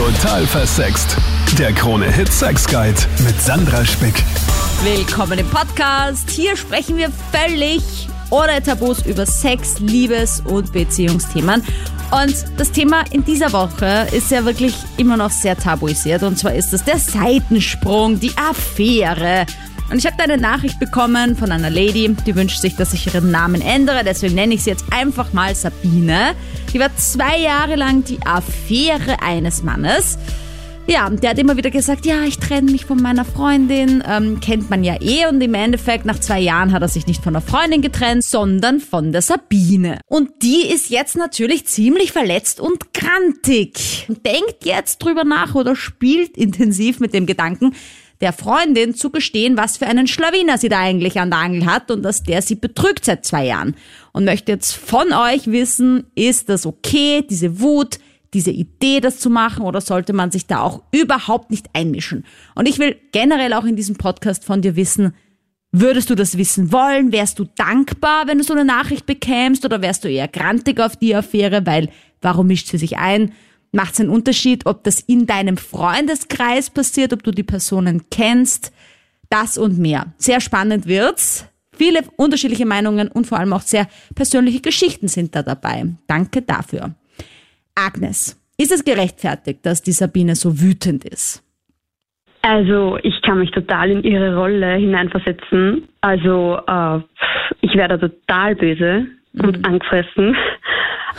Total versext. Der Krone Hit Sex Guide mit Sandra Spick. Willkommen im Podcast. Hier sprechen wir völlig ohne Tabus über Sex, Liebes- und Beziehungsthemen. Und das Thema in dieser Woche ist ja wirklich immer noch sehr tabuisiert. Und zwar ist es der Seitensprung, die Affäre. Und ich habe da eine Nachricht bekommen von einer Lady, die wünscht sich, dass ich ihren Namen ändere. Deswegen nenne ich sie jetzt einfach mal Sabine. Die war zwei Jahre lang die Affäre eines Mannes. Ja, der hat immer wieder gesagt, ja, ich trenne mich von meiner Freundin, ähm, kennt man ja eh. Und im Endeffekt, nach zwei Jahren hat er sich nicht von der Freundin getrennt, sondern von der Sabine. Und die ist jetzt natürlich ziemlich verletzt und grantig. Und denkt jetzt drüber nach oder spielt intensiv mit dem Gedanken, der Freundin zu gestehen, was für einen Schlawiner sie da eigentlich an der Angel hat und dass der sie betrügt seit zwei Jahren. Und möchte jetzt von euch wissen, ist das okay, diese Wut, diese Idee, das zu machen, oder sollte man sich da auch überhaupt nicht einmischen? Und ich will generell auch in diesem Podcast von dir wissen, würdest du das wissen wollen? Wärst du dankbar, wenn du so eine Nachricht bekämst, oder wärst du eher grantig auf die Affäre, weil warum mischt sie sich ein? Macht es einen Unterschied, ob das in deinem Freundeskreis passiert, ob du die Personen kennst? Das und mehr. Sehr spannend wird's. Viele unterschiedliche Meinungen und vor allem auch sehr persönliche Geschichten sind da dabei. Danke dafür. Agnes, ist es gerechtfertigt, dass die Sabine so wütend ist? Also ich kann mich total in ihre Rolle hineinversetzen. Also äh, ich wäre da total böse mhm. und angefressen.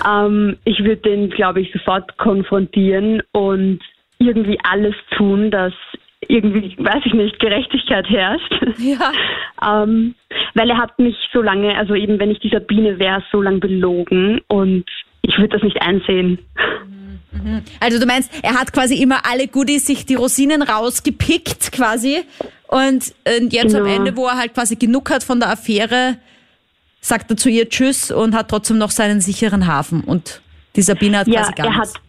Ähm, ich würde den, glaube ich, sofort konfrontieren und irgendwie alles tun, dass irgendwie, weiß ich nicht, Gerechtigkeit herrscht. Ja. ähm, weil er hat mich so lange, also eben wenn ich die Sabine wäre, so lange belogen und ich würde das nicht einsehen. Mhm. Also du meinst, er hat quasi immer alle Goodies, sich die Rosinen rausgepickt quasi und, und jetzt genau. am Ende, wo er halt quasi genug hat von der Affäre, sagt er zu ihr Tschüss und hat trotzdem noch seinen sicheren Hafen und die Sabine hat ja, quasi gar er nichts. Hat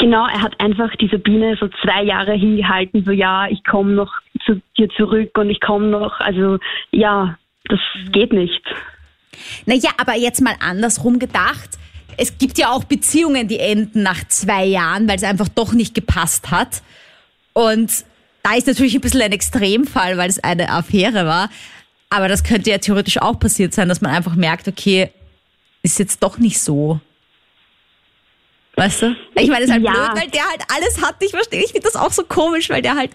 Genau, er hat einfach die Sabine so zwei Jahre hingehalten, so ja, ich komme noch zu dir zurück und ich komme noch, also ja, das geht nicht. Naja, aber jetzt mal andersrum gedacht. Es gibt ja auch Beziehungen, die enden nach zwei Jahren, weil es einfach doch nicht gepasst hat. Und da ist natürlich ein bisschen ein Extremfall, weil es eine Affäre war. Aber das könnte ja theoretisch auch passiert sein, dass man einfach merkt, okay, ist jetzt doch nicht so. Weißt du? Ich meine, es ist halt ja. blöd, weil der halt alles hat. Ich verstehe, ich finde das auch so komisch, weil der halt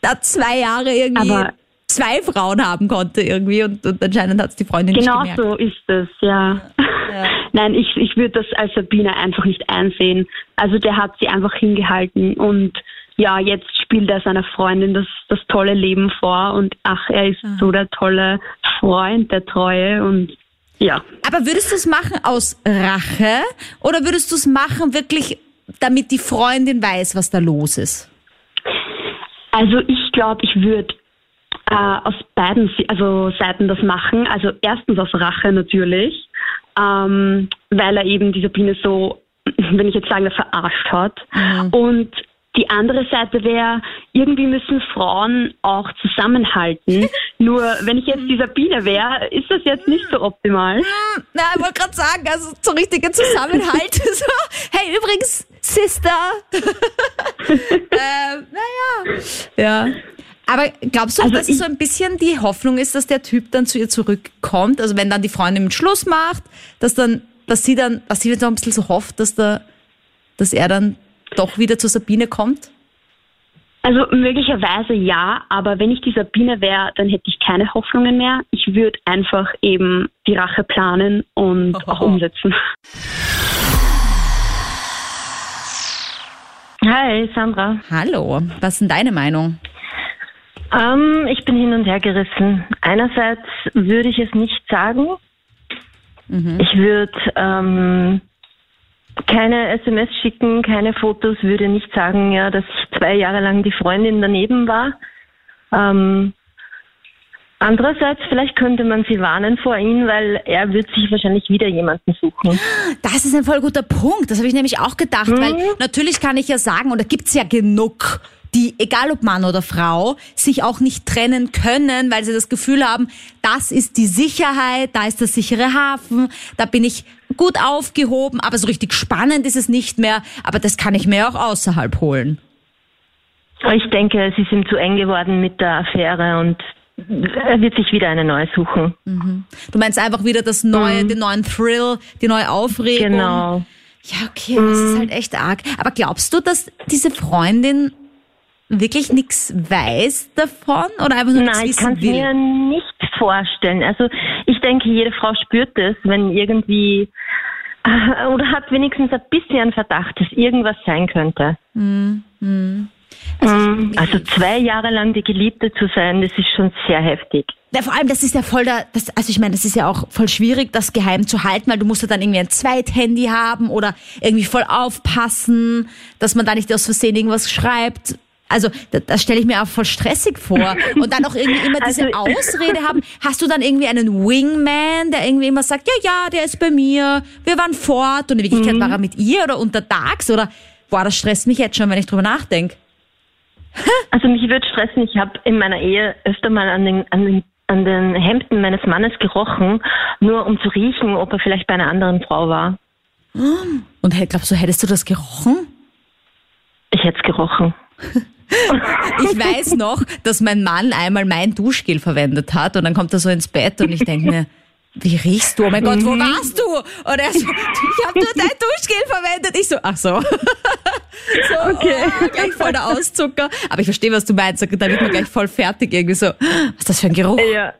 da zwei Jahre irgendwie Aber zwei Frauen haben konnte irgendwie und, und anscheinend hat es die Freundin genau nicht gemerkt. Genau so ist es, ja. ja. Nein, ich, ich würde das als Sabine einfach nicht einsehen. Also der hat sie einfach hingehalten und ja, jetzt spielt er seiner Freundin das, das tolle Leben vor und ach, er ist mhm. so der tolle Freund, der Treue und ja. Aber würdest du es machen aus Rache oder würdest du es machen wirklich, damit die Freundin weiß, was da los ist? Also ich glaube, ich würde äh, aus beiden also Seiten das machen. Also erstens aus Rache natürlich, ähm, weil er eben die Sabine so, wenn ich jetzt sage, verarscht hat. Mhm. Und die andere Seite wäre, irgendwie müssen Frauen auch zusammenhalten. Nur wenn ich jetzt die Sabine wäre, ist das jetzt nicht so optimal. Hm, na, ich wollte gerade sagen, also so richtige Zusammenhalt. so, hey, übrigens, Sister. ähm, naja. Ja. Aber glaubst du, also dass es so ein bisschen die Hoffnung ist, dass der Typ dann zu ihr zurückkommt? Also wenn dann die Freundin mit Schluss macht, dass dann, dass sie dann, dass sie dann ein bisschen so hofft, dass der, dass er dann doch wieder zur Sabine kommt? Also möglicherweise ja, aber wenn ich die Sabine wäre, dann hätte ich keine Hoffnungen mehr. Ich würde einfach eben die Rache planen und Oho. auch umsetzen. Hi, Sandra. Hallo, was ist deine Meinung? Ähm, ich bin hin und her gerissen. Einerseits würde ich es nicht sagen. Mhm. Ich würde ähm, keine SMS schicken, keine Fotos, würde nicht sagen, ja, dass zwei Jahre lang die Freundin daneben war. Ähm, Andererseits, vielleicht könnte man sie warnen vor ihm, weil er wird sich wahrscheinlich wieder jemanden suchen. Das ist ein voll guter Punkt. Das habe ich nämlich auch gedacht, mhm. weil natürlich kann ich ja sagen, und da gibt es ja genug die, egal ob Mann oder Frau, sich auch nicht trennen können, weil sie das Gefühl haben, das ist die Sicherheit, da ist der sichere Hafen, da bin ich gut aufgehoben, aber so richtig spannend ist es nicht mehr, aber das kann ich mir auch außerhalb holen. Ich denke, sie sind zu eng geworden mit der Affäre und er wird sich wieder eine neue suchen. Mhm. Du meinst einfach wieder das neue, mhm. den neuen Thrill, die neue Aufregung. Genau. Ja, okay, das ist mhm. halt echt arg. Aber glaubst du, dass diese Freundin wirklich nichts weiß davon oder einfach nur Nein, ich kann es mir nicht vorstellen. Also ich denke, jede Frau spürt es, wenn irgendwie äh, oder hat wenigstens ein bisschen Verdacht, dass irgendwas sein könnte. Mhm. mhm. Also, also, zwei Jahre lang die Geliebte zu sein, das ist schon sehr heftig. Ja, vor allem, das ist ja voll da, das, also ich meine, das ist ja auch voll schwierig, das geheim zu halten, weil du musst ja dann irgendwie ein Zweithandy haben oder irgendwie voll aufpassen, dass man da nicht aus Versehen irgendwas schreibt. Also das, das stelle ich mir auch voll stressig vor. Und dann auch irgendwie immer diese also, Ausrede haben. Hast du dann irgendwie einen Wingman, der irgendwie immer sagt, ja, ja, der ist bei mir, wir waren fort und in Wirklichkeit mhm. war er mit ihr oder untertags oder boah, das stresst mich jetzt schon, wenn ich drüber nachdenke. Also mich würde stressen, ich habe in meiner Ehe öfter mal an den, an, den, an den Hemden meines Mannes gerochen, nur um zu riechen, ob er vielleicht bei einer anderen Frau war. Und glaubst du, hättest du das gerochen? Ich hätte es gerochen. ich weiß noch, dass mein Mann einmal mein Duschgel verwendet hat und dann kommt er so ins Bett und ich denke mir, wie riechst du? Oh mein Gott, wo mhm. warst du? Und er so, ich habe nur dein Duschgel verwendet. Ich so, ach so. so okay. Oh, gleich voll der Auszucker. Aber ich verstehe, was du meinst. Da wird man gleich voll fertig irgendwie so. Was ist das für ein Geruch? Ja.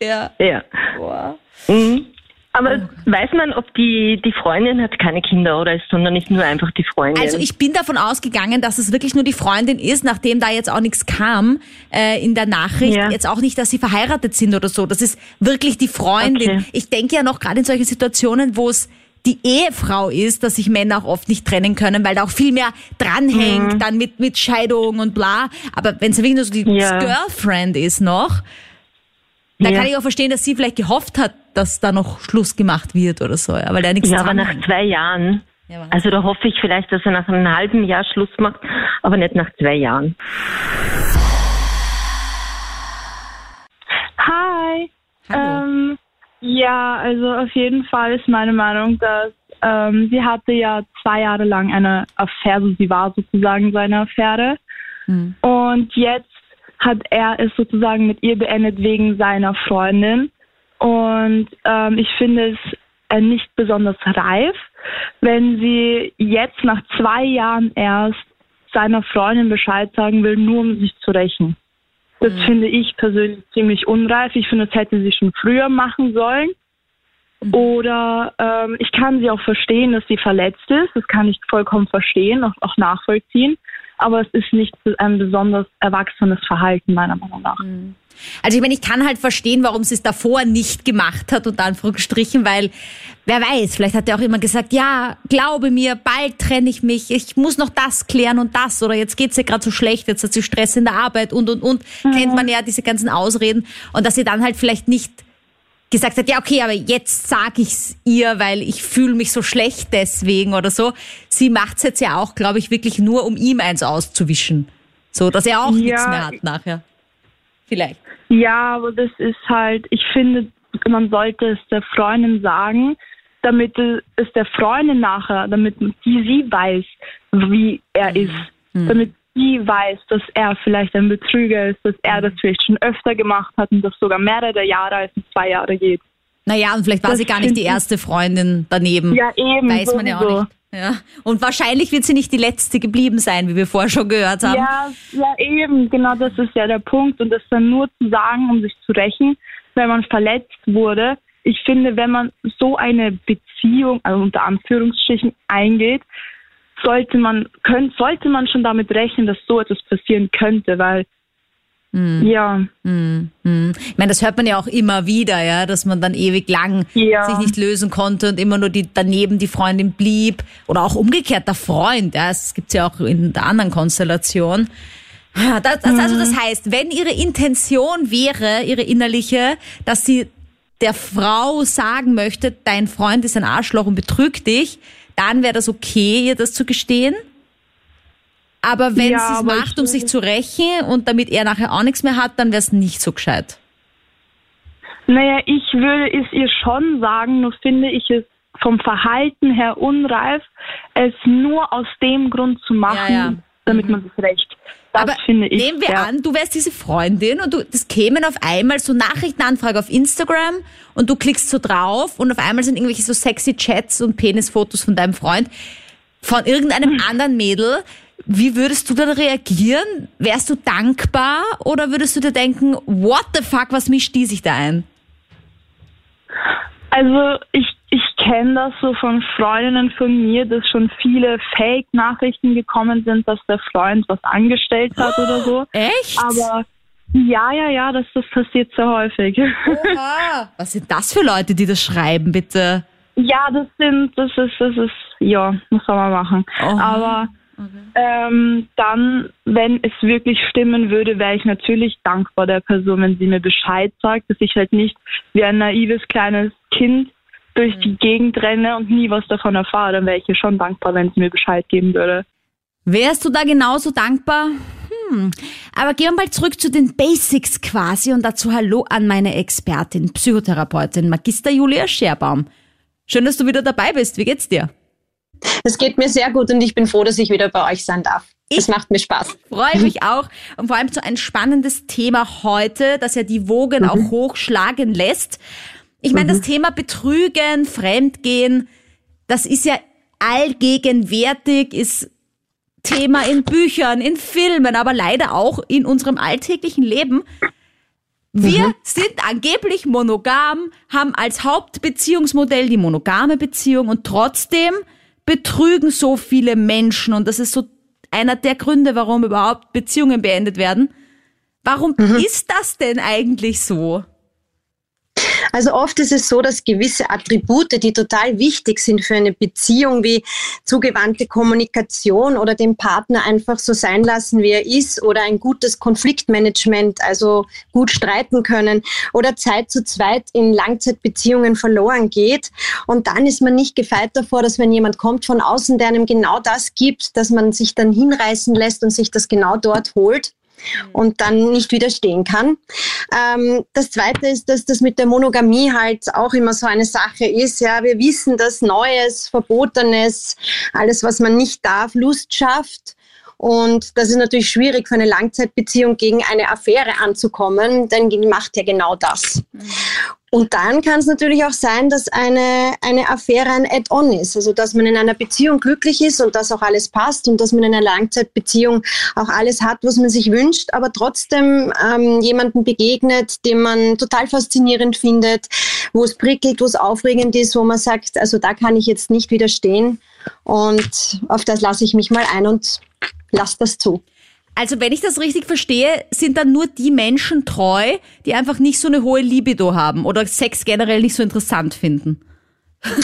Ja. Ja. Boah. Mhm. Aber oh. weiß man, ob die, die Freundin hat keine Kinder oder ist, sondern ist nur einfach die Freundin? Also ich bin davon ausgegangen, dass es wirklich nur die Freundin ist, nachdem da jetzt auch nichts kam äh, in der Nachricht. Ja. Jetzt auch nicht, dass sie verheiratet sind oder so. Das ist wirklich die Freundin. Okay. Ich denke ja noch gerade in solchen Situationen, wo es die Ehefrau ist, dass sich Männer auch oft nicht trennen können, weil da auch viel mehr dranhängt, mhm. dann mit, mit Scheidung und bla. Aber wenn es wirklich nur so die ja. Girlfriend ist noch, dann ja. kann ich auch verstehen, dass sie vielleicht gehofft hat, dass da noch Schluss gemacht wird oder so, ja, weil da nichts Ja, aber nach zwei Jahren. Ja, also da hoffe ich vielleicht, dass er nach einem halben Jahr Schluss macht, aber nicht nach zwei Jahren. Hi. Ähm, ja, also auf jeden Fall ist meine Meinung, dass ähm, sie hatte ja zwei Jahre lang eine Affäre, sie war sozusagen seine Affäre. Hm. Und jetzt hat er es sozusagen mit ihr beendet wegen seiner Freundin. Und ähm, ich finde es äh, nicht besonders reif, wenn sie jetzt nach zwei Jahren erst seiner Freundin Bescheid sagen will, nur um sich zu rächen. Das mhm. finde ich persönlich ziemlich unreif. Ich finde, das hätte sie schon früher machen sollen. Mhm. Oder ähm, ich kann sie auch verstehen, dass sie verletzt ist. Das kann ich vollkommen verstehen, auch, auch nachvollziehen. Aber es ist nicht ein besonders erwachsenes Verhalten, meiner Meinung nach. Mhm. Also ich meine, ich kann halt verstehen, warum sie es davor nicht gemacht hat, unter Anführungsstrichen, weil wer weiß, vielleicht hat er auch immer gesagt, ja, glaube mir, bald trenne ich mich, ich muss noch das klären und das oder jetzt geht's ihr gerade so schlecht, jetzt hat sie Stress in der Arbeit und und und, mhm. kennt man ja diese ganzen Ausreden und dass sie dann halt vielleicht nicht gesagt hat, ja okay, aber jetzt sag ich's ihr, weil ich fühle mich so schlecht deswegen oder so. Sie macht's jetzt ja auch, glaube ich, wirklich nur, um ihm eins auszuwischen. So, dass er auch ja. nichts mehr hat nachher. Vielleicht. Ja, aber das ist halt, ich finde, man sollte es der Freundin sagen, damit es der Freundin nachher, damit die sie weiß, wie er mhm. ist. Mhm. Damit sie weiß, dass er vielleicht ein Betrüger ist, dass er das vielleicht schon öfter gemacht hat und das sogar mehrere Jahre als zwei Jahre geht. Naja, und vielleicht war das sie gar nicht die erste Freundin daneben. Ja, eben. Weiß man ja auch nicht. Ja. Und wahrscheinlich wird sie nicht die letzte geblieben sein, wie wir vorher schon gehört haben. Ja, ja, eben, genau das ist ja der Punkt. Und das dann nur zu sagen, um sich zu rächen, wenn man verletzt wurde. Ich finde, wenn man so eine Beziehung, also unter Anführungsstrichen, eingeht, sollte man, könnt, sollte man schon damit rechnen, dass so etwas passieren könnte, weil Mm. Ja. Mm, mm. Ich meine, das hört man ja auch immer wieder, ja, dass man dann ewig lang ja. sich nicht lösen konnte und immer nur die, daneben die Freundin blieb. Oder auch umgekehrt der Freund, ja, das gibt's ja auch in der anderen Konstellation. Das, das, also das heißt, wenn ihre Intention wäre, ihre innerliche, dass sie der Frau sagen möchte, dein Freund ist ein Arschloch und betrügt dich, dann wäre das okay, ihr das zu gestehen? Aber wenn ja, sie es macht, um sich zu rächen und damit er nachher auch nichts mehr hat, dann wäre es nicht so gescheit. Naja, ich würde es ihr schon sagen, nur finde ich es vom Verhalten her unreif, es nur aus dem Grund zu machen, ja, ja. damit mhm. man sich rächt. Das Aber finde ich. Nehmen wir ja. an, du wärst diese Freundin und du, das kämen auf einmal so Nachrichtenanfrage auf Instagram und du klickst so drauf und auf einmal sind irgendwelche so sexy Chats und Penisfotos von deinem Freund von irgendeinem hm. anderen Mädel. Wie würdest du dann reagieren? Wärst du dankbar oder würdest du dir denken, what the fuck, was mischt die sich da ein? Also ich kenne das so von Freundinnen von mir, dass schon viele Fake-Nachrichten gekommen sind, dass der Freund was angestellt hat oder so. Echt? Aber ja, ja, ja, das, das passiert sehr häufig. Oha. Was sind das für Leute, die das schreiben, bitte? Ja, das sind, das ist, das ist, ja, was soll man machen. Oha. Aber Okay. Ähm, dann, wenn es wirklich stimmen würde, wäre ich natürlich dankbar der Person, wenn sie mir Bescheid sagt, dass ich halt nicht wie ein naives kleines Kind durch die mhm. Gegend renne und nie was davon erfahre. Dann wäre ich ihr schon dankbar, wenn sie mir Bescheid geben würde. Wärst du da genauso dankbar? Hm. Aber gehen wir mal zurück zu den Basics quasi und dazu Hallo an meine Expertin, Psychotherapeutin, Magister Julia Scherbaum. Schön, dass du wieder dabei bist. Wie geht's dir? Es geht mir sehr gut und ich bin froh, dass ich wieder bei euch sein darf. Es macht mir Spaß. Freue mich auch. Und vor allem so ein spannendes Thema heute, das ja die Wogen mhm. auch hochschlagen lässt. Ich meine, mhm. das Thema Betrügen, Fremdgehen, das ist ja allgegenwärtig, ist Thema in Büchern, in Filmen, aber leider auch in unserem alltäglichen Leben. Wir mhm. sind angeblich monogam, haben als Hauptbeziehungsmodell die monogame Beziehung und trotzdem betrügen so viele Menschen und das ist so einer der Gründe, warum überhaupt Beziehungen beendet werden. Warum mhm. ist das denn eigentlich so? Also oft ist es so, dass gewisse Attribute, die total wichtig sind für eine Beziehung, wie zugewandte Kommunikation oder den Partner einfach so sein lassen, wie er ist, oder ein gutes Konfliktmanagement, also gut streiten können, oder Zeit zu zweit in Langzeitbeziehungen verloren geht. Und dann ist man nicht gefeit davor, dass wenn jemand kommt von außen, der einem genau das gibt, dass man sich dann hinreißen lässt und sich das genau dort holt und dann nicht widerstehen kann. Ähm, das Zweite ist, dass das mit der Monogamie halt auch immer so eine Sache ist. Ja, wir wissen, dass Neues, Verbotenes, alles, was man nicht darf, Lust schafft. Und das ist natürlich schwierig für eine Langzeitbeziehung gegen eine Affäre anzukommen, denn die macht ja genau das. Mhm. Und dann kann es natürlich auch sein, dass eine, eine Affäre ein Add-on ist. Also dass man in einer Beziehung glücklich ist und dass auch alles passt und dass man in einer Langzeitbeziehung auch alles hat, was man sich wünscht, aber trotzdem ähm, jemanden begegnet, den man total faszinierend findet, wo es prickelt, wo es aufregend ist, wo man sagt, also da kann ich jetzt nicht widerstehen. Und auf das lasse ich mich mal ein und lasse das zu. Also wenn ich das richtig verstehe, sind dann nur die Menschen treu, die einfach nicht so eine hohe Libido haben oder Sex generell nicht so interessant finden.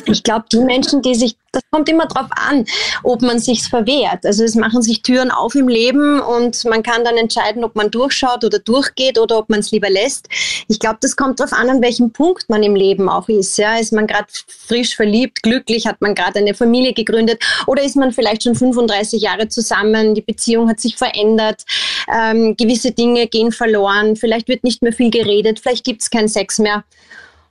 Ich glaube, die Menschen, die sich, das kommt immer darauf an, ob man sich's verwehrt. Also es machen sich Türen auf im Leben und man kann dann entscheiden, ob man durchschaut oder durchgeht oder ob man es lieber lässt. Ich glaube, das kommt darauf an, an welchem Punkt man im Leben auch ist. Ja, ist man gerade frisch verliebt, glücklich, hat man gerade eine Familie gegründet oder ist man vielleicht schon 35 Jahre zusammen, die Beziehung hat sich verändert, ähm, gewisse Dinge gehen verloren, vielleicht wird nicht mehr viel geredet, vielleicht gibt es keinen Sex mehr.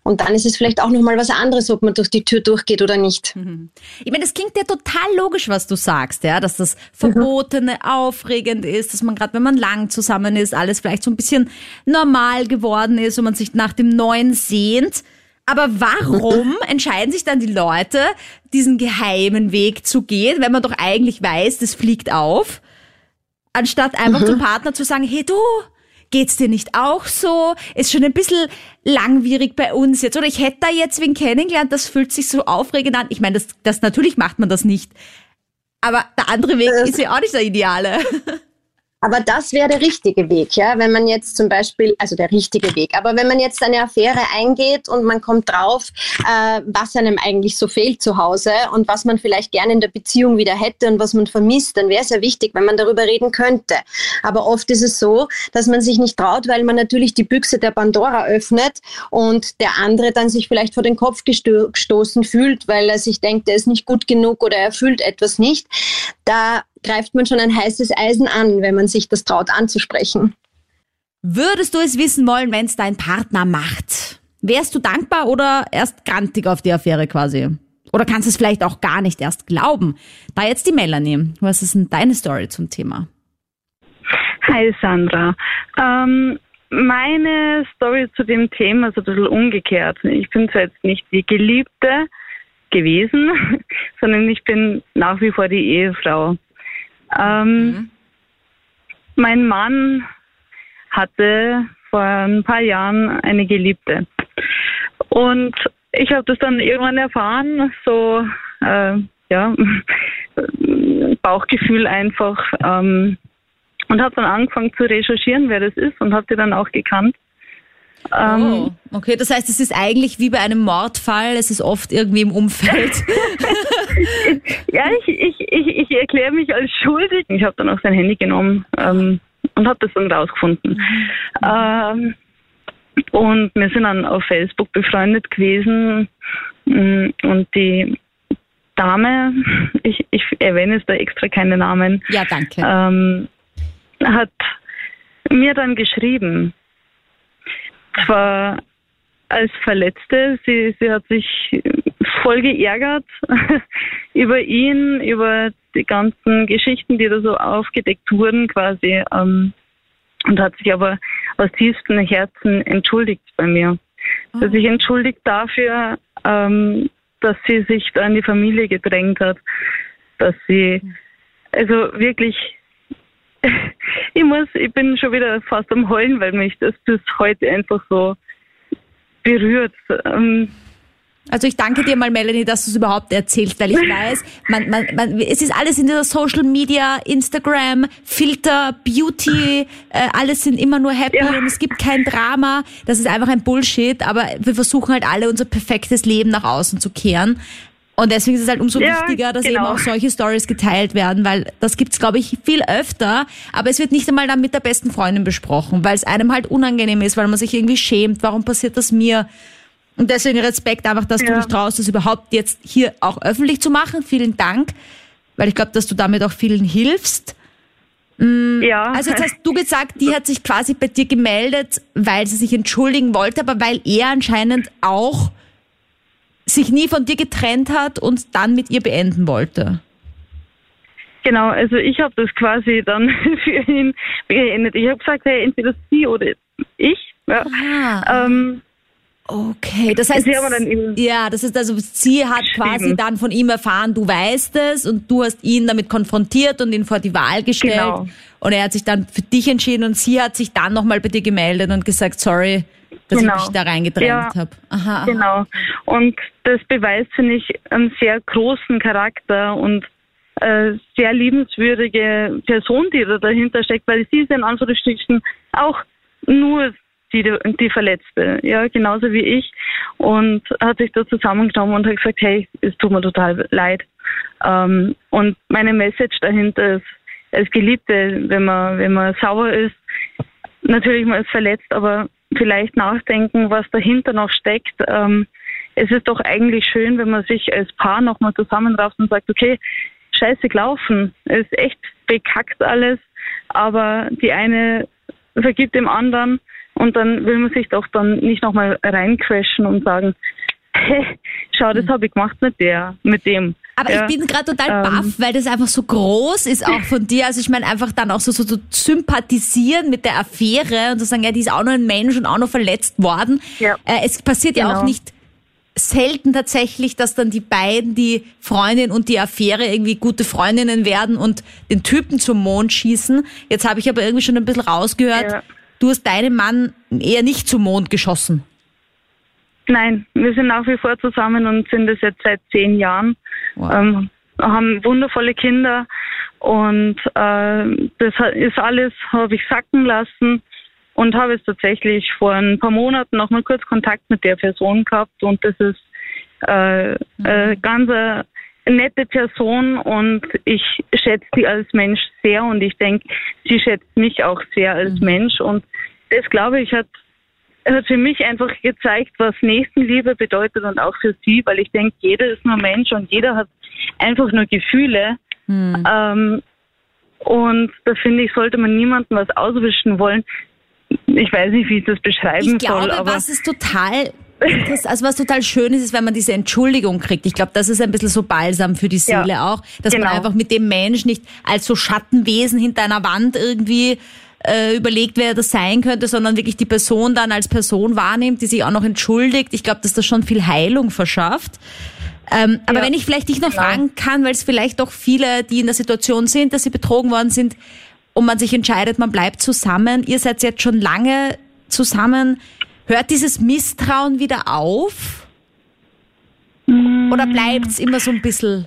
Und dann ist es vielleicht auch nochmal was anderes, ob man durch die Tür durchgeht oder nicht. Mhm. Ich meine, das klingt ja total logisch, was du sagst, ja, dass das Verbotene mhm. aufregend ist, dass man gerade, wenn man lang zusammen ist, alles vielleicht so ein bisschen normal geworden ist und man sich nach dem Neuen sehnt. Aber warum entscheiden sich dann die Leute, diesen geheimen Weg zu gehen, wenn man doch eigentlich weiß, das fliegt auf, anstatt einfach mhm. zum Partner zu sagen, hey du, Geht's dir nicht auch so? Ist schon ein bisschen langwierig bei uns jetzt. Oder ich hätte da jetzt wen kennengelernt, das fühlt sich so aufregend an. Ich meine, das, das natürlich macht man das nicht. Aber der andere Weg ist ja auch nicht der ideale. Aber das wäre der richtige Weg, ja. Wenn man jetzt zum Beispiel, also der richtige Weg, aber wenn man jetzt eine Affäre eingeht und man kommt drauf, äh, was einem eigentlich so fehlt zu Hause und was man vielleicht gerne in der Beziehung wieder hätte und was man vermisst, dann wäre es ja wichtig, wenn man darüber reden könnte. Aber oft ist es so, dass man sich nicht traut, weil man natürlich die Büchse der Pandora öffnet und der andere dann sich vielleicht vor den Kopf gesto gestoßen fühlt, weil er sich denkt, er ist nicht gut genug oder er fühlt etwas nicht. Da greift man schon ein heißes Eisen an, wenn man sich das traut anzusprechen. Würdest du es wissen wollen, wenn es dein Partner macht? Wärst du dankbar oder erst grantig auf die Affäre quasi? Oder kannst du es vielleicht auch gar nicht erst glauben? Da jetzt die Melanie. Was ist denn deine Story zum Thema? Hi Sandra. Ähm, meine Story zu dem Thema ist ein bisschen umgekehrt. Ich bin zwar jetzt nicht die Geliebte gewesen, sondern ich bin nach wie vor die Ehefrau. Ähm, mhm. Mein Mann hatte vor ein paar Jahren eine Geliebte. Und ich habe das dann irgendwann erfahren, so äh, ja, Bauchgefühl einfach. Ähm, und habe dann angefangen zu recherchieren, wer das ist und habe die dann auch gekannt. Ähm, oh, okay, das heißt, es ist eigentlich wie bei einem Mordfall, es ist oft irgendwie im Umfeld. ja, ich, ich, ich, ich erkläre mich als schuldig. Ich habe dann auch sein Handy genommen ähm, und habe das dann rausgefunden. Mhm. Ähm, und wir sind dann auf Facebook befreundet gewesen mm, und die Dame, ich, ich erwähne jetzt da extra keine Namen. Ja, danke. Ähm, hat mir dann geschrieben, zwar als Verletzte, sie, sie hat sich voll geärgert über ihn, über die ganzen Geschichten, die da so aufgedeckt wurden quasi ähm, und hat sich aber aus tiefstem Herzen entschuldigt bei mir. Oh. Dass ich entschuldigt dafür, ähm, dass sie sich da in die Familie gedrängt hat, dass sie also wirklich ich muss, ich bin schon wieder fast am Heulen, weil mich das bis heute einfach so berührt. Ähm, also ich danke dir mal, Melanie, dass du es überhaupt erzählst, weil ich weiß, man, man, man, es ist alles in dieser Social Media, Instagram, Filter, Beauty, äh, alles sind immer nur happy ja. und es gibt kein Drama. Das ist einfach ein Bullshit, aber wir versuchen halt alle unser perfektes Leben nach außen zu kehren. Und deswegen ist es halt umso ja, wichtiger, dass genau. eben auch solche Stories geteilt werden, weil das gibt's glaube ich, viel öfter, aber es wird nicht einmal dann mit der besten Freundin besprochen, weil es einem halt unangenehm ist, weil man sich irgendwie schämt, warum passiert das mir? Und deswegen Respekt einfach, dass ja. du dich traust, das überhaupt jetzt hier auch öffentlich zu machen. Vielen Dank, weil ich glaube, dass du damit auch vielen hilfst. Mm, ja. Also jetzt hast du gesagt, die hat sich quasi bei dir gemeldet, weil sie sich entschuldigen wollte, aber weil er anscheinend auch sich nie von dir getrennt hat und dann mit ihr beenden wollte. Genau, also ich habe das quasi dann für ihn beendet. Ich habe gesagt, hey, entweder sie oder ich. Ja. Ah. Ähm, okay, das heißt, ja, das ist also, sie hat quasi dann von ihm erfahren, du weißt es und du hast ihn damit konfrontiert und ihn vor die Wahl gestellt. Genau. Und er hat sich dann für dich entschieden und sie hat sich dann nochmal bei dir gemeldet und gesagt, sorry, dass genau. ich mich da reingedrängt ja, habe. Aha, Genau. Und das beweist, finde ich, einen sehr großen Charakter und äh, sehr liebenswürdige Person, die da dahinter steckt, weil sie ist in Anführungsstrichen auch nur die, die Verletzte, ja, genauso wie ich. Und hat sich da zusammengenommen und hat gesagt, hey, es tut mir total leid. Ähm, und meine Message dahinter ist, als Geliebte, wenn man, wenn man sauer ist, natürlich man ist verletzt, aber vielleicht nachdenken, was dahinter noch steckt. Ähm, es ist doch eigentlich schön, wenn man sich als Paar nochmal zusammenrafft und sagt, okay, scheiße gelaufen, es ist echt bekackt alles, aber die eine vergibt dem anderen und dann will man sich doch dann nicht nochmal reincrashen und sagen, hey, schau, das mhm. habe ich gemacht mit der, mit dem. Aber ja. ich bin gerade total ähm, baff, weil das einfach so groß ist auch von dir. Also ich meine einfach dann auch so, so, so sympathisieren mit der Affäre und zu sagen, ja, die ist auch noch ein Mensch und auch noch verletzt worden. Ja. Äh, es passiert genau. ja auch genau. nicht selten tatsächlich, dass dann die beiden, die Freundin und die Affäre irgendwie gute Freundinnen werden und den Typen zum Mond schießen. Jetzt habe ich aber irgendwie schon ein bisschen rausgehört, ja. Du hast deinen Mann eher nicht zum Mond geschossen. Nein, wir sind nach wie vor zusammen und sind es jetzt seit zehn Jahren. Wow. Ähm, haben wundervolle Kinder und äh, das ist alles, habe ich sacken lassen und habe jetzt tatsächlich vor ein paar Monaten noch mal kurz Kontakt mit der Person gehabt und das ist äh, mhm. äh, ganz nette Person und ich schätze sie als Mensch sehr und ich denke, sie schätzt mich auch sehr als mhm. Mensch und das glaube ich hat hat für mich einfach gezeigt, was Nächstenliebe bedeutet und auch für sie, weil ich denke, jeder ist nur Mensch und jeder hat einfach nur Gefühle. Hm. Ähm, Und da finde ich, sollte man niemandem was auswischen wollen. Ich weiß nicht, wie ich das beschreiben ich glaube, soll. Aber was ist total also was total schön ist, ist, wenn man diese Entschuldigung kriegt. Ich glaube, das ist ein bisschen so balsam für die Seele ja, auch, dass genau. man einfach mit dem Mensch nicht als so Schattenwesen hinter einer Wand irgendwie äh, überlegt, wer das sein könnte, sondern wirklich die Person dann als Person wahrnimmt, die sich auch noch entschuldigt. Ich glaube, dass das schon viel Heilung verschafft. Ähm, aber wenn ich vielleicht dich noch genau. fragen kann, weil es vielleicht doch viele, die in der Situation sind, dass sie betrogen worden sind und man sich entscheidet, man bleibt zusammen. Ihr seid jetzt schon lange zusammen. Hört dieses Misstrauen wieder auf? Mm. Oder bleibt es immer so ein bisschen?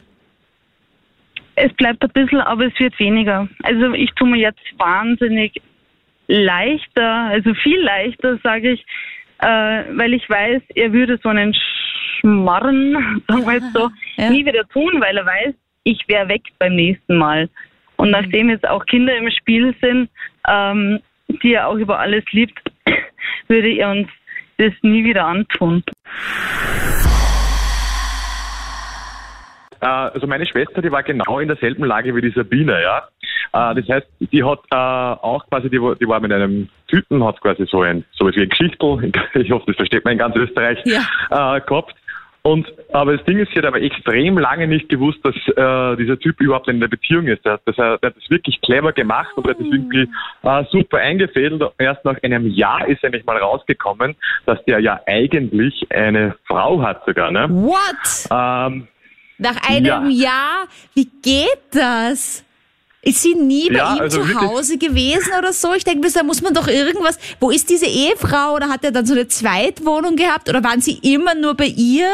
Es bleibt ein bisschen, aber es wird weniger. Also ich tue mir jetzt wahnsinnig leichter, also viel leichter, sage ich, äh, weil ich weiß, er würde so einen Schmarren, sagen wir jetzt so, ja. nie wieder tun, weil er weiß, ich wäre weg beim nächsten Mal. Und nachdem jetzt auch Kinder im Spiel sind, ähm, die er auch über alles liebt, würde er uns das nie wieder antun. Äh, also meine Schwester, die war genau in derselben Lage wie die Sabine, ja. Äh, das heißt, die hat äh, auch quasi, die, die war mit einem Typen, hat quasi so ein, so wie ein Geschichtel, ich hoffe, das versteht man in ganz Österreich, ja. gehabt. Und aber das Ding ist, sie hat aber extrem lange nicht gewusst, dass äh, dieser Typ überhaupt in einer Beziehung ist. Der, das, der hat das wirklich clever gemacht und hat das irgendwie äh, super eingefädelt. Erst nach einem Jahr ist endlich mal rausgekommen, dass der ja eigentlich eine Frau hat sogar. Ne? What? Ähm, nach einem ja. Jahr? Wie geht das? Ist sie nie bei ja, ihm also zu Hause gewesen oder so? Ich denke, da muss man doch irgendwas. Wo ist diese Ehefrau? Oder hat er dann so eine Zweitwohnung gehabt? Oder waren sie immer nur bei ihr?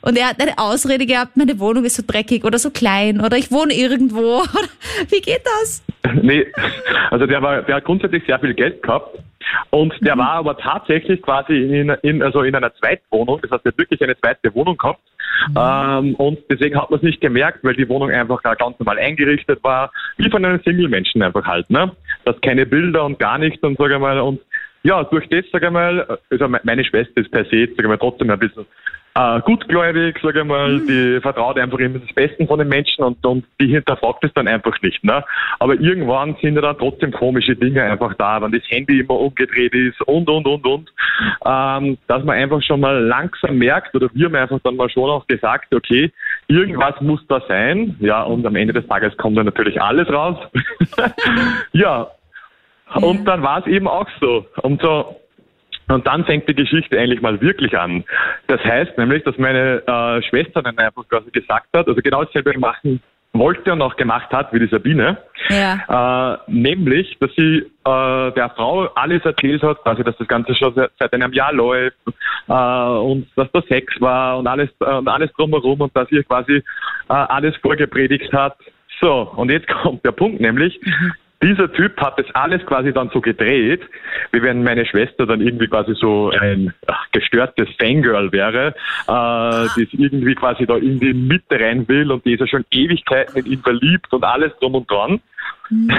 Und er hat eine Ausrede gehabt, meine Wohnung ist so dreckig oder so klein oder ich wohne irgendwo. Wie geht das? Nee, also der war, der hat grundsätzlich sehr viel Geld gehabt und der mhm. war aber tatsächlich quasi in, in, also in einer Zweitwohnung, das heißt, er hat wirklich eine zweite Wohnung gehabt. Ähm, und deswegen hat man es nicht gemerkt, weil die Wohnung einfach ganz normal eingerichtet war, wie von einem Single-Menschen einfach halt. Ne? Das keine Bilder und gar nichts und sage mal und ja, durch das, sage ich mal, also meine Schwester ist per se, sage ich mal, trotzdem ein bisschen äh, gutgläubig, sage ich mal, mhm. die vertraut einfach immer das Besten von den Menschen und, und die hinterfragt es dann einfach nicht. Ne? Aber irgendwann sind ja dann trotzdem komische Dinge einfach da, wenn das Handy immer umgedreht ist und, und, und, und. Ähm, dass man einfach schon mal langsam merkt, oder wir haben einfach dann mal schon auch gesagt, okay, irgendwas muss da sein. Ja, und am Ende des Tages kommt dann natürlich alles raus. ja, und dann war es eben auch so. Und so und dann fängt die Geschichte eigentlich mal wirklich an. Das heißt nämlich, dass meine äh, Schwester dann einfach quasi gesagt hat, also genau dasselbe machen wollte und auch gemacht hat wie die Sabine, ja. äh, nämlich, dass sie äh, der Frau alles erzählt hat, quasi, dass das Ganze schon seit, seit einem Jahr läuft äh, und dass da Sex war und alles äh, und alles drumherum und dass sie quasi äh, alles vorgepredigt hat. So, und jetzt kommt der Punkt, nämlich, mhm. Dieser Typ hat das alles quasi dann so gedreht, wie wenn meine Schwester dann irgendwie quasi so ein ach, gestörtes Fangirl wäre, äh, das irgendwie quasi da in die Mitte rein will und die ist ja schon Ewigkeiten in ihn verliebt und alles drum und dran.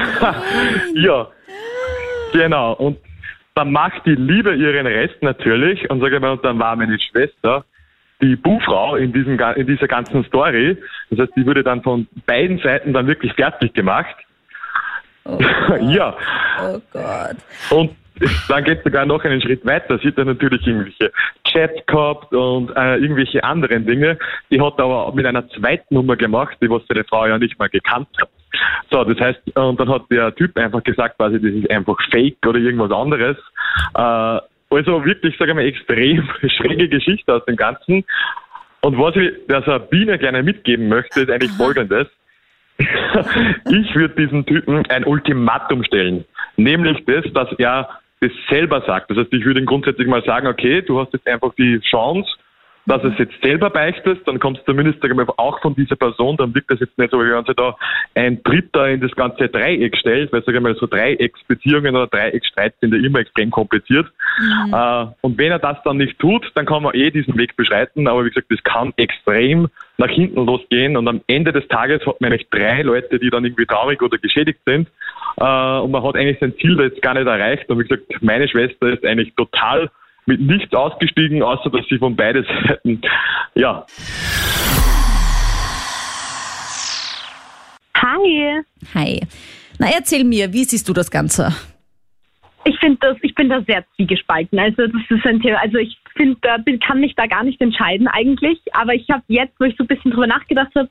ja, genau. Und dann macht die Liebe ihren Rest natürlich und sage mal, und dann war meine Schwester die Buhfrau in, diesem, in dieser ganzen Story. Das heißt, die wurde dann von beiden Seiten dann wirklich fertig gemacht. Oh ja. Oh Gott. Und dann geht es sogar noch einen Schritt weiter. Sie hat dann natürlich irgendwelche Chats gehabt und äh, irgendwelche anderen Dinge. Die hat aber mit einer Zweitnummer gemacht, die was seine Frau ja nicht mal gekannt hat. So, das heißt, und dann hat der Typ einfach gesagt, quasi, das ist einfach Fake oder irgendwas anderes. Äh, also wirklich, sage ich mal, extrem schräge Geschichte aus dem Ganzen. Und was ich der Sabine gerne mitgeben möchte, ist eigentlich folgendes. Ich würde diesem Typen ein Ultimatum stellen. Nämlich das, dass er das selber sagt. Das heißt, ich würde ihm grundsätzlich mal sagen, okay, du hast jetzt einfach die Chance, dass es jetzt selber beichtest, dann kommst du zumindest auch von dieser Person, dann wirkt das jetzt nicht so, wie wenn sie da ein Dritter in das ganze Dreieck stellt, weil sag ich mal, so Dreiecksbeziehungen oder Dreiecksstreit sind ja immer extrem kompliziert. Mhm. Äh, und wenn er das dann nicht tut, dann kann man eh diesen Weg beschreiten, aber wie gesagt, das kann extrem nach hinten losgehen und am Ende des Tages hat man eigentlich drei Leute, die dann irgendwie traurig oder geschädigt sind äh, und man hat eigentlich sein Ziel jetzt gar nicht erreicht und wie gesagt, meine Schwester ist eigentlich total mit nichts ausgestiegen, außer dass sie von beiden Seiten, ja. Hi. Hi. Na, erzähl mir, wie siehst du das Ganze? Ich finde das, ich bin da sehr zwiegespalten. Also das ist ein Thema. Also ich finde, da kann mich da gar nicht entscheiden eigentlich. Aber ich habe jetzt, wo ich so ein bisschen drüber nachgedacht habe,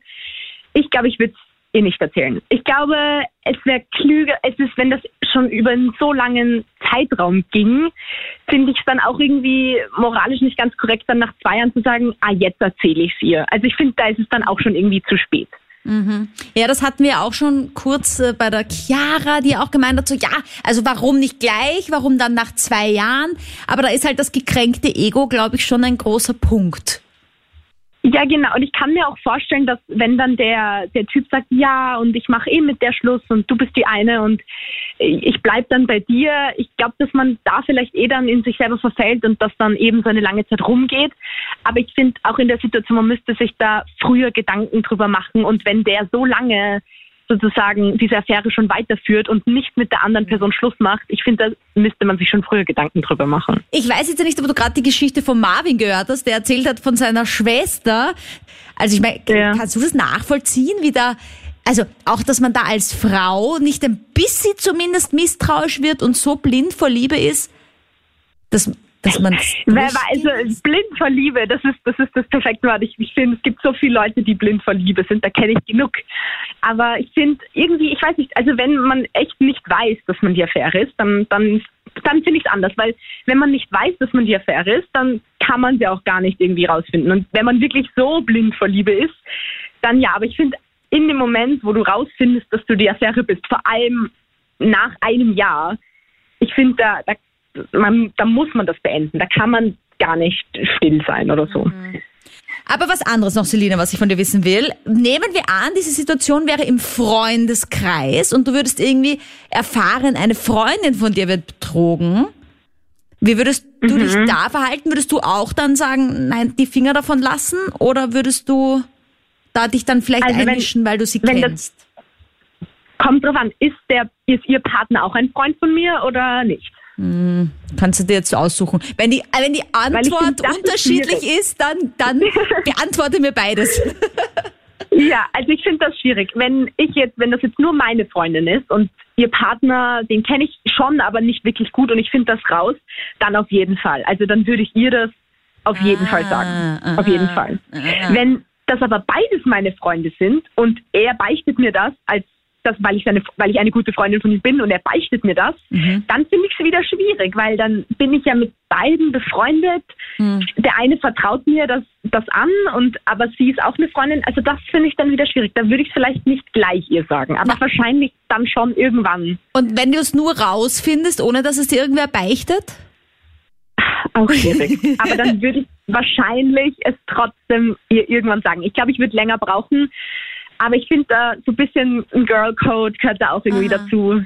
ich glaube, ich würde es ihr nicht erzählen. Ich glaube, es wäre klüger, es ist, wenn das schon über einen so langen Zeitraum ging, finde ich es dann auch irgendwie moralisch nicht ganz korrekt, dann nach zwei Jahren zu sagen, ah, jetzt erzähle ich es ihr. Also ich finde, da ist es dann auch schon irgendwie zu spät. Mhm. Ja, das hatten wir auch schon kurz äh, bei der Chiara, die auch gemeint hat, so ja, also warum nicht gleich, warum dann nach zwei Jahren? Aber da ist halt das gekränkte Ego, glaube ich, schon ein großer Punkt. Ja, genau. Und ich kann mir auch vorstellen, dass wenn dann der, der Typ sagt, ja, und ich mache eh mit der Schluss und du bist die eine und ich bleib dann bei dir, ich glaube, dass man da vielleicht eh dann in sich selber verfällt und dass dann eben so eine lange Zeit rumgeht. Aber ich finde auch in der Situation, man müsste sich da früher Gedanken drüber machen und wenn der so lange sozusagen diese Affäre schon weiterführt und nicht mit der anderen Person Schluss macht. Ich finde, da müsste man sich schon früher Gedanken drüber machen. Ich weiß jetzt nicht, ob du gerade die Geschichte von Marvin gehört hast, der erzählt hat von seiner Schwester. Also ich meine, ja. kannst du das nachvollziehen, wie da also auch, dass man da als Frau nicht ein bisschen zumindest misstrauisch wird und so blind vor Liebe ist, dass, dass man also blind vor Liebe, das ist das ist das perfekte Wort. Ich, ich finde, es gibt so viele Leute, die blind vor Liebe sind, da kenne ich genug. Aber ich finde irgendwie, ich weiß nicht, also wenn man echt nicht weiß, dass man die Affäre ist, dann dann dann finde ich es anders, weil wenn man nicht weiß, dass man die Affäre ist, dann kann man sie auch gar nicht irgendwie rausfinden. Und wenn man wirklich so blind vor Liebe ist, dann ja. Aber ich finde, in dem Moment, wo du rausfindest, dass du die Affäre bist, vor allem nach einem Jahr, ich finde, da, da man, da muss man das beenden. Da kann man gar nicht still sein oder so. Mhm. Aber was anderes noch, Selina, was ich von dir wissen will. Nehmen wir an, diese Situation wäre im Freundeskreis und du würdest irgendwie erfahren, eine Freundin von dir wird betrogen. Wie würdest du mhm. dich da verhalten? Würdest du auch dann sagen, nein, die Finger davon lassen? Oder würdest du da dich dann vielleicht also einmischen, wenn, weil du sie kennst? kommt drauf an, ist, der, ist ihr Partner auch ein Freund von mir oder nicht? Hm, kannst du dir jetzt aussuchen. Wenn die, wenn die Antwort find, unterschiedlich ist, ist, dann, dann beantworte mir beides. Ja, also ich finde das schwierig. Wenn ich jetzt, wenn das jetzt nur meine Freundin ist und ihr Partner, den kenne ich schon, aber nicht wirklich gut und ich finde das raus, dann auf jeden Fall. Also dann würde ich ihr das auf jeden ah, Fall sagen. Aha, auf jeden Fall. Aha. Wenn das aber beides meine Freunde sind und er beichtet mir das als das, weil ich seine, weil ich eine gute Freundin von ihm bin und er beichtet mir das, mhm. dann finde ich es wieder schwierig, weil dann bin ich ja mit beiden befreundet. Mhm. Der eine vertraut mir das, das an und aber sie ist auch eine Freundin. Also das finde ich dann wieder schwierig. Da würde ich es vielleicht nicht gleich ihr sagen, aber ja. wahrscheinlich dann schon irgendwann. Und wenn du es nur rausfindest, ohne dass es dir irgendwer beichtet? Auch schwierig. aber dann würde ich wahrscheinlich es trotzdem ihr irgendwann sagen. Ich glaube, ich würde länger brauchen aber ich finde da so ein bisschen ein Girl Code gehört da auch irgendwie Aha. dazu.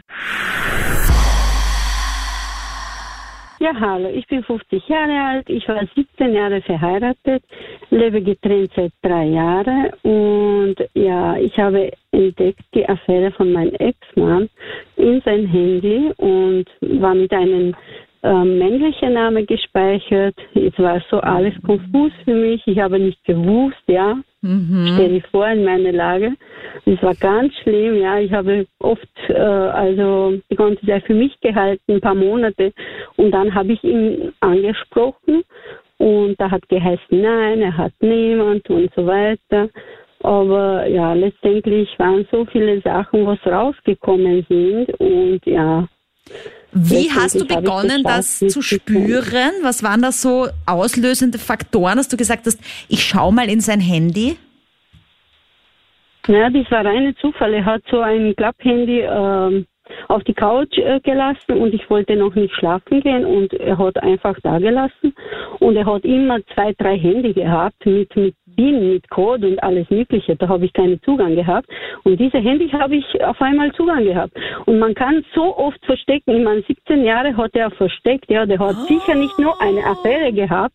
Ja, hallo, ich bin 50 Jahre alt, ich war 17 Jahre verheiratet, lebe getrennt seit drei Jahren und ja, ich habe entdeckt die Affäre von meinem Ex-Mann in sein Handy und war mit einem äh, männlichen Namen gespeichert. Es war so alles konfus für mich, ich habe nicht gewusst, ja, Mhm. Stell dir vor in meiner Lage. Es war ganz schlimm, ja. Ich habe oft, äh, also die ganze Zeit für mich gehalten, ein paar Monate. Und dann habe ich ihn angesprochen und da hat geheißen, nein, er hat niemand und so weiter. Aber ja, letztendlich waren so viele Sachen, was rausgekommen sind und ja. Wie hast du begonnen, das zu spüren? Was waren da so auslösende Faktoren, dass du gesagt hast, ich schau mal in sein Handy? Ja, das war reine Zufall. Er hat so ein Klapphandy ähm, auf die Couch äh, gelassen und ich wollte noch nicht schlafen gehen und er hat einfach da gelassen und er hat immer zwei, drei Handy gehabt mit, mit PIN, mit Code und alles Mögliche. Da habe ich keinen Zugang gehabt. Und diese Handys habe ich auf einmal Zugang gehabt. Und man kann so oft verstecken. Ich meine, 17 Jahre hat er versteckt. Ja, der hat oh. sicher nicht nur eine Affäre gehabt.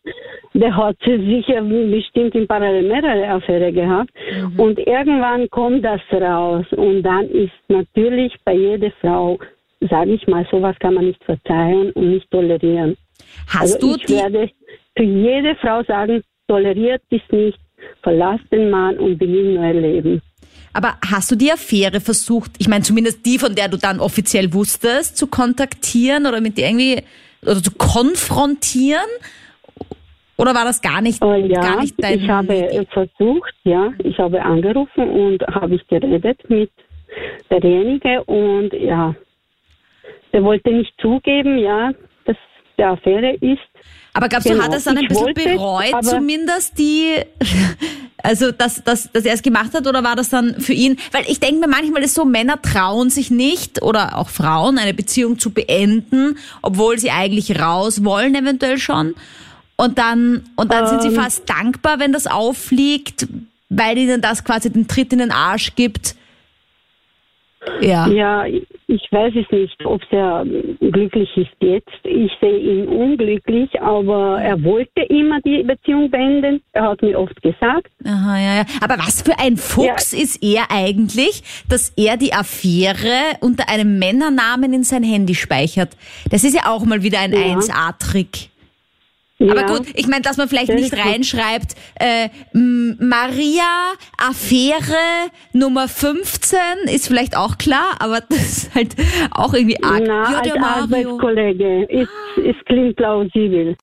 Der hat sicher bestimmt in Parallel mehrere Affäre gehabt. Mhm. Und irgendwann kommt das raus. Und dann ist natürlich bei jeder Frau, sage ich mal, sowas kann man nicht verzeihen und nicht tolerieren. Hast also du ich werde für jede Frau sagen, toleriert dies nicht, verlass den Mann und beginn neues Leben. Aber hast du die Affäre versucht, ich meine zumindest die, von der du dann offiziell wusstest, zu kontaktieren oder mit dir irgendwie oder zu konfrontieren? Oder war das gar nicht, äh, ja, gar nicht dein Ich habe Idee? versucht, ja, ich habe angerufen und habe ich geredet mit derjenige und ja, der wollte nicht zugeben, ja, der Affäre ist. Aber glaubst Genau. du, hat er es dann ein Ich bisschen wollte, bereut, zumindest die, also dass, dass, dass er es gemacht hat oder war das dann für ihn? Weil ich denke mir manchmal ist so, Männer trauen sich nicht oder auch Frauen eine Beziehung zu beenden, obwohl sie eigentlich raus wollen, eventuell schon. Und dann, und dann sind sie Ähm. fast dankbar, wenn das auffliegt, weil ihnen das quasi den Tritt in den Arsch gibt. Ja. Ja, ich weiß es nicht, ob er glücklich ist jetzt. Ich sehe ihn unglücklich, aber er wollte immer die Beziehung beenden. Er hat mir oft gesagt. Aha, ja, ja. Aber was für ein Fuchs ist er eigentlich, dass er die Affäre unter einem Männernamen in sein Handy speichert? Das ist ja auch mal wieder ein Ja. 1A-Trick. Aber gut, ich meine, dass man vielleicht nicht reinschreibt, äh, Maria Affäre Nummer 15 ist vielleicht auch klar, aber das ist halt auch irgendwie arg. Na, ja, als. Arbeitskollege. Es, es klingt plausibel.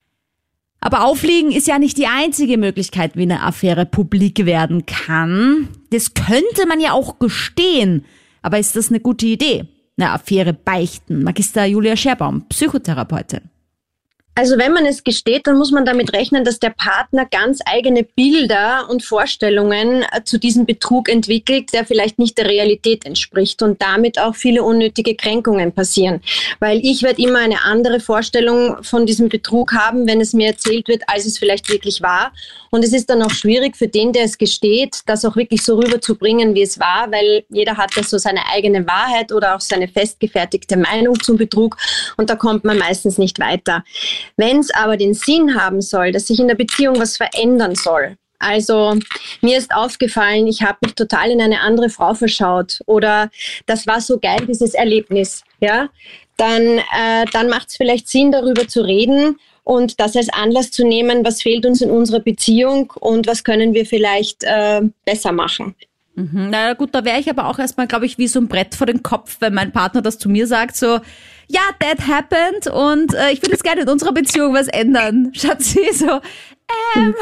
Aber aufliegen ist ja nicht die einzige Möglichkeit, wie eine Affäre publik werden kann. Das könnte man ja auch gestehen. Aber ist das eine gute Idee? Eine Affäre beichten. Magister Julia Scherbaum, Psychotherapeutin. Also wenn man es gesteht, dann muss man damit rechnen, dass der Partner ganz eigene Bilder und Vorstellungen äh, zu diesem Betrug entwickelt, der vielleicht nicht der Realität entspricht und damit auch viele unnötige Kränkungen passieren. Weil ich werde immer eine andere Vorstellung von diesem Betrug haben, wenn es mir erzählt wird, als es vielleicht wirklich war. Und es ist dann auch schwierig für den, der es gesteht, das auch wirklich so rüberzubringen, wie es war, weil jeder hat ja so seine eigene Wahrheit oder auch seine festgefertigte Meinung zum Betrug und da kommt man meistens nicht weiter. Wenn es aber den Sinn haben soll, dass sich in der Beziehung was verändern soll, also mir ist aufgefallen, ich habe mich total in eine andere Frau verschaut oder das war so geil, dieses Erlebnis, ja, dann, äh, dann macht es vielleicht Sinn, darüber zu reden und das als Anlass zu nehmen, was fehlt uns in unserer Beziehung und was können wir vielleicht äh, besser machen. Mhm. Na gut, da wäre ich aber auch erstmal, glaube ich, wie so ein Brett vor den Kopf, wenn mein Partner das zu mir sagt, so, ja, that happened und äh, ich würde jetzt gerne in unserer Beziehung was ändern. Schatzi, so, ähm,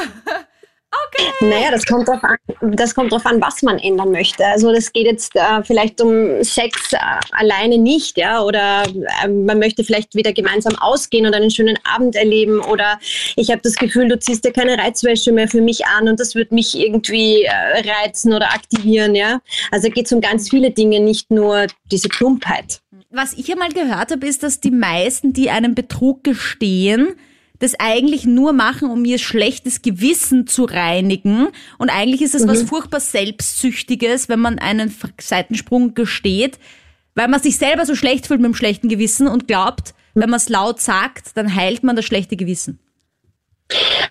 okay. Naja, das kommt drauf an, das kommt drauf an, was man ändern möchte. Also das geht jetzt äh, vielleicht um Sex äh, alleine nicht, ja, oder äh, man möchte vielleicht wieder gemeinsam ausgehen und einen schönen Abend erleben oder ich habe das Gefühl, du ziehst dir keine Reizwäsche mehr für mich an und das wird mich irgendwie äh, reizen oder aktivieren, ja. Also geht es um ganz viele Dinge, nicht nur diese Plumpheit. Was ich ja mal gehört habe, ist, dass die meisten, die einen Betrug gestehen, das eigentlich nur machen, um ihr schlechtes Gewissen zu reinigen. Und eigentlich ist es was furchtbar Selbstsüchtiges, wenn man einen Seitensprung gesteht, weil man sich selber so schlecht fühlt mit dem schlechten Gewissen und glaubt, wenn man es laut sagt, dann heilt man das schlechte Gewissen.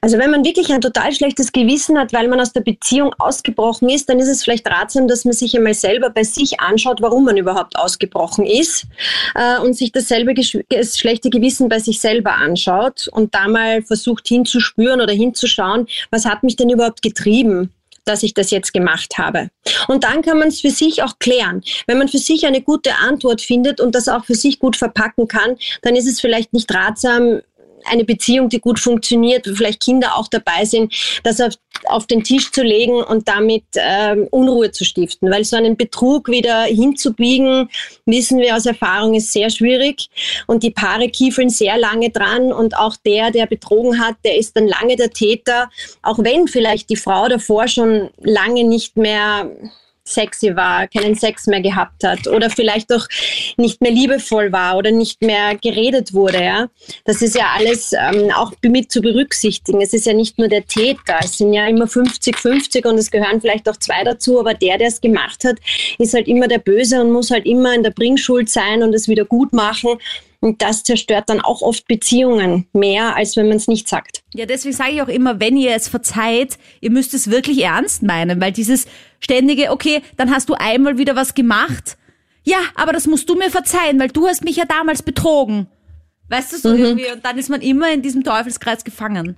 Also wenn man wirklich ein total schlechtes Gewissen hat, weil man aus der Beziehung ausgebrochen ist, dann ist es vielleicht ratsam, dass man sich einmal selber bei sich anschaut, warum man überhaupt ausgebrochen ist äh, und sich dasselbe das schlechte Gewissen bei sich selber anschaut und da mal versucht hinzuspüren oder hinzuschauen, was hat mich denn überhaupt getrieben dass ich das jetzt gemacht habe. Und dann kann man es für sich auch klären. Wenn man für sich eine gute Antwort findet und das auch für sich gut verpacken kann, dann ist es vielleicht nicht ratsam, eine Beziehung, die gut funktioniert, wo vielleicht Kinder auch dabei sind, das auf, auf den Tisch zu legen und damit ähm, Unruhe zu stiften. Weil so einen Betrug wieder hinzubiegen, wissen wir aus Erfahrung, ist sehr schwierig. Und die Paare kiefeln sehr lange dran und auch der, der betrogen hat, der ist dann lange der Täter, auch wenn vielleicht die Frau davor schon lange nicht mehr sexy war, keinen Sex mehr gehabt hat oder vielleicht auch nicht mehr liebevoll war oder nicht mehr geredet wurde. Ja? Das ist ja alles ähm, auch mit zu berücksichtigen. Es ist ja nicht nur der Täter, es sind ja immer 50-50 und es gehören vielleicht auch zwei dazu, aber der, der es gemacht hat, ist halt immer der Böse und muss halt immer in der Bringschuld sein und es wieder gut machen. Und das zerstört dann auch oft Beziehungen mehr, als wenn man es nicht sagt. Ja, deswegen sage ich auch immer, wenn ihr es verzeiht, ihr müsst es wirklich ernst meinen, weil dieses ständige, okay, dann hast du einmal wieder was gemacht. Ja, aber das musst du mir verzeihen, weil du hast mich ja damals betrogen. Weißt du so Mhm. irgendwie? Und dann ist man immer in diesem Teufelskreis gefangen.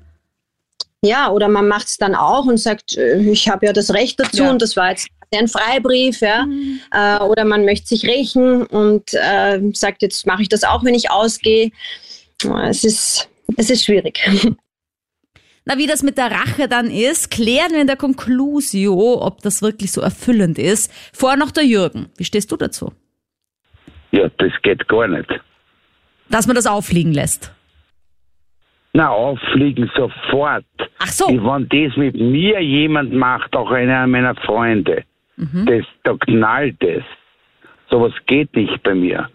Ja, oder man macht es dann auch und sagt, äh, ich habe ja das Recht dazu Ja. und das war jetzt einen Freibrief, ja, mhm. äh, oder man möchte sich rächen und äh, sagt, jetzt mache ich das auch, wenn ich ausgehe. Es ist, es ist schwierig. Na, wie das mit der Rache dann ist, klären wir in der Conclusio, ob das wirklich so erfüllend ist. Vorher noch der Jürgen. Wie stehst du dazu? Ja, das geht gar nicht. Dass man das auffliegen lässt? Na, auffliegen sofort. Ach so. Wenn das mit mir jemand macht, auch einer meiner Freunde, mhm. das, da knallt es. Sowas geht nicht bei mir.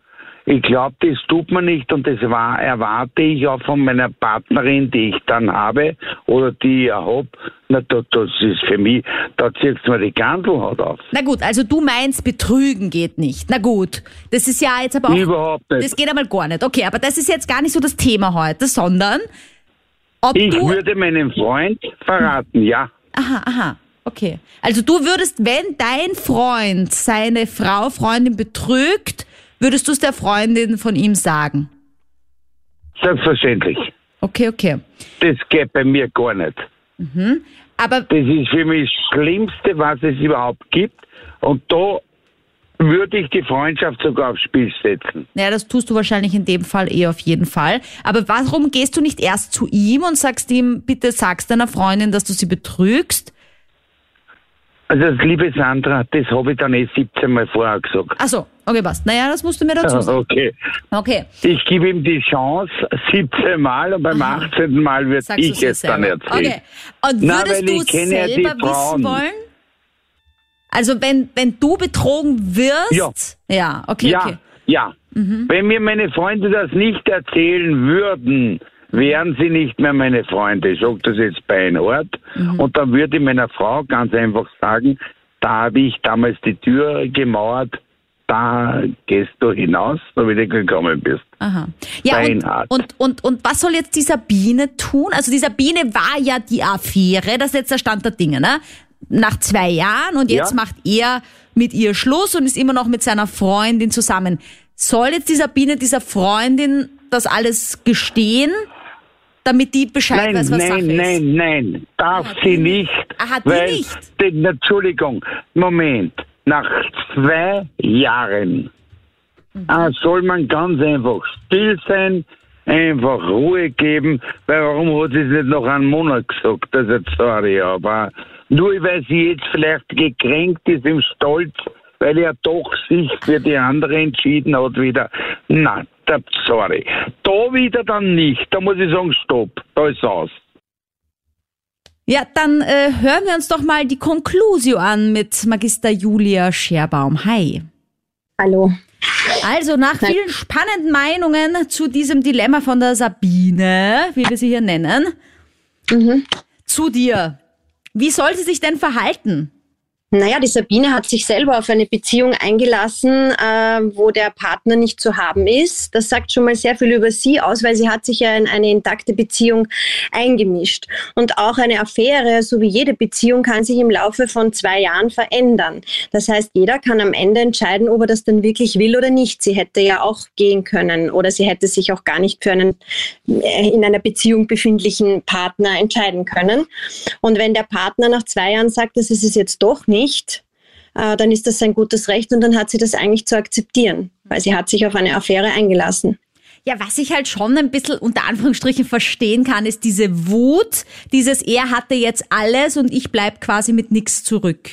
Ich glaube, das tut man nicht und das war, erwarte ich auch von meiner Partnerin, die ich dann habe oder die ich habe. Na, das, das ist für mich, da ziehst du mir die Gandelhaut auf. Na gut, also du meinst, betrügen geht nicht. Na gut, das ist ja jetzt aber auch... Überhaupt nicht. Das geht einmal gar nicht. Okay, aber das ist jetzt gar nicht so das Thema heute, sondern... Ob ich du würde meinen Freund verraten, ja. Aha, aha. Okay. Also du würdest, wenn dein Freund seine Frau, Freundin betrügt, Würdest du es der Freundin von ihm sagen? Selbstverständlich. Okay, okay. Das geht bei mir gar nicht. Mhm. Aber das ist für mich das Schlimmste, was es überhaupt gibt. Und da würde ich die Freundschaft sogar aufs Spiel setzen. Ja, das tust du wahrscheinlich in dem Fall eh auf jeden Fall. Aber warum gehst du nicht erst zu ihm und sagst ihm, bitte sagst deiner Freundin, dass du sie betrügst? Also, liebe Sandra, das habe ich dann eh 17 Mal vorher gesagt. Ach so, okay, passt. Naja, das musst du mir dazu sagen. Okay. Okay. Ich gebe ihm die Chance 17 Mal und beim Aha. 18. Mal wird Sagst ich es dann erzählen. Okay. Und würdest Na, du selber ja wissen wollen? Also, wenn, wenn du betrogen wirst? Ja. Ja, okay, ja, okay. Ja. Mhm. Wenn mir meine Freunde das nicht erzählen würden, wären sie nicht mehr meine Freunde. Ich sage das jetzt bei einem Ort. Mhm. Und dann würde ich meiner Frau ganz einfach sagen, da habe ich damals die Tür gemauert, da gehst du hinaus, wie du gekommen bist. Aha. Ja, und, und, und, und, was soll jetzt die Sabine tun? Also die Sabine war ja die Affäre, das ist jetzt der Stand der Dinge, ne? Nach zwei Jahren und jetzt ja. macht er mit ihr Schluss und ist immer noch mit seiner Freundin zusammen. Soll jetzt die Sabine dieser Freundin das alles gestehen? Damit die Bescheid nein, weiß, was nein, Sache nein, ist? Nein, nein, darf Aha, sie nicht. Aha, die weil, nicht? Die, Entschuldigung, Moment. Nach zwei Jahren mhm. äh, soll man ganz einfach still sein, einfach Ruhe geben, weil warum hat sie es nicht noch einen Monat gesagt? Das ist sorry, aber nur weil sie jetzt vielleicht gekränkt ist im Stolz, weil er doch sich für die andere entschieden hat wieder. Nein, sorry. Da wieder dann nicht. Da muss ich sagen, stopp. Da ist aus. Ja, dann äh, hören wir uns doch mal die Conclusio an mit Magister Julia Scherbaum. Hi. Hallo. Also nach Nein. vielen spannenden Meinungen zu diesem Dilemma von der Sabine, wie wir sie hier nennen, mhm. zu dir. Wie soll sie sich denn verhalten? Naja, die Sabine hat sich selber auf eine Beziehung eingelassen, äh, wo der Partner nicht zu haben ist. Das sagt schon mal sehr viel über sie aus, weil sie hat sich ja in eine intakte Beziehung eingemischt. Und auch eine Affäre, so wie jede Beziehung, kann sich im Laufe von zwei Jahren verändern. Das heißt, jeder kann am Ende entscheiden, ob er das dann wirklich will oder nicht. Sie hätte ja auch gehen können oder sie hätte sich auch gar nicht für einen äh, in einer Beziehung befindlichen Partner entscheiden können. Und wenn der Partner nach zwei Jahren sagt, das ist es jetzt doch nicht, nicht, äh, dann ist das sein gutes Recht und dann hat sie das eigentlich zu akzeptieren, weil sie hat sich auf eine Affäre eingelassen. Ja, was ich halt schon ein bisschen unter Anführungsstrichen verstehen kann, ist diese Wut, dieses er hatte jetzt alles und ich bleib quasi mit nichts zurück.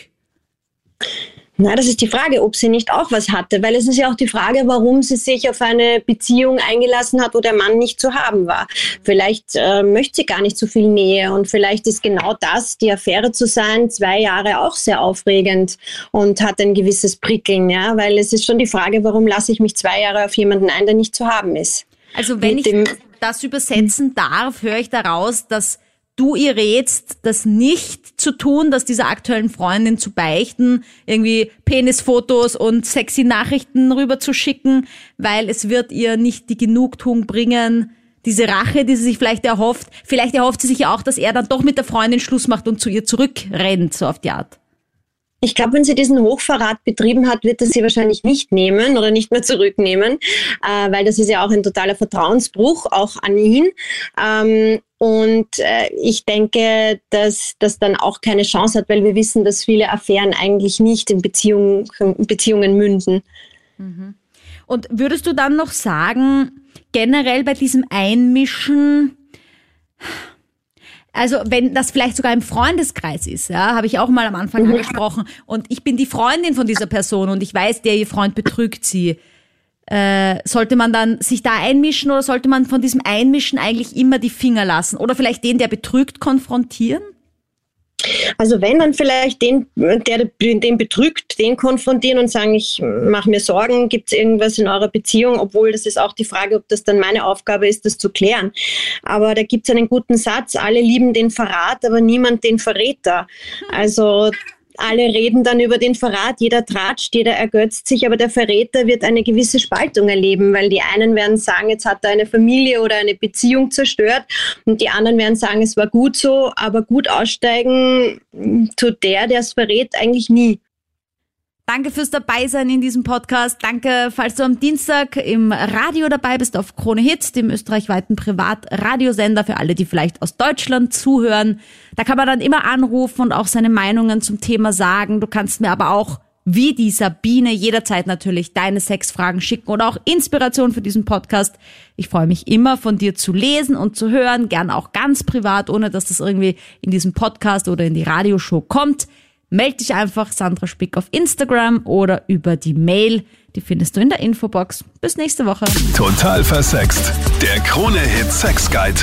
Na, das ist die Frage, ob sie nicht auch was hatte, weil es ist ja auch die Frage, warum sie sich auf eine Beziehung eingelassen hat, wo der Mann nicht zu haben war. Vielleicht äh, möchte sie gar nicht so viel Nähe und vielleicht ist genau das, die Affäre zu sein, zwei Jahre auch sehr aufregend und hat ein gewisses Prickeln, ja, weil es ist schon die Frage, warum lasse ich mich zwei Jahre auf jemanden ein, der nicht zu haben ist. Also wenn Mit ich das übersetzen darf, höre ich daraus, dass du ihr rätst, das nicht zu tun, das dieser aktuellen Freundin zu beichten, irgendwie Penisfotos und sexy Nachrichten rüber zu schicken, weil es wird ihr nicht die Genugtuung bringen, diese Rache, die sie sich vielleicht erhofft. Vielleicht erhofft sie sich ja auch, dass er dann doch mit der Freundin Schluss macht und zu ihr zurückrennt, so auf die Art. Ich glaube, wenn sie diesen Hochverrat betrieben hat, wird er sie wahrscheinlich nicht nehmen oder nicht mehr zurücknehmen, äh, weil das ist ja auch ein totaler Vertrauensbruch, auch an ihn. Ähm, und äh, ich denke, dass das dann auch keine Chance hat, weil wir wissen, dass viele Affären eigentlich nicht in Beziehungen, Beziehungen münden. Mhm. Und würdest du dann noch sagen, generell bei diesem Einmischen, also wenn das vielleicht sogar im Freundeskreis ist, ja, habe ich auch mal am Anfang mhm. angesprochen und ich bin die Freundin von dieser Person und ich weiß, der ihr Freund betrügt sie. Äh, sollte man dann sich da einmischen oder sollte man von diesem Einmischen eigentlich immer die Finger lassen oder vielleicht den, der betrügt, konfrontieren? Also wenn dann vielleicht den, der den betrügt, den konfrontieren und sagen, ich mache mir Sorgen, gibt es irgendwas in eurer Beziehung, obwohl das ist auch die Frage, ob das dann meine Aufgabe ist, das zu klären. Aber da gibt es einen guten Satz, alle lieben den Verrat, aber niemand den Verräter. Also alle reden dann über den Verrat, jeder tratscht, jeder ergötzt sich, aber der Verräter wird eine gewisse Spaltung erleben, weil die einen werden sagen, jetzt hat er eine Familie oder eine Beziehung zerstört und die anderen werden sagen, es war gut so, aber gut aussteigen tut der, der es verrät, eigentlich nie. Danke fürs Dabeisein in diesem Podcast. Danke, falls du am Dienstag im Radio dabei bist auf Krone Hits, dem österreichweiten Privatradiosender für alle, die vielleicht aus Deutschland zuhören. Da kann man dann immer anrufen und auch seine Meinungen zum Thema sagen. Du kannst mir aber auch wie die Sabine jederzeit natürlich deine Sexfragen schicken oder auch Inspiration für diesen Podcast. Ich freue mich immer von dir zu lesen und zu hören, gern auch ganz privat, ohne dass das irgendwie in diesem Podcast oder in die Radioshow kommt. Meld dich einfach Sandra Spick auf Instagram oder über die Mail. Die findest du in der Infobox. Bis nächste Woche. Total versext. Der Krone-Hit Sex Guide.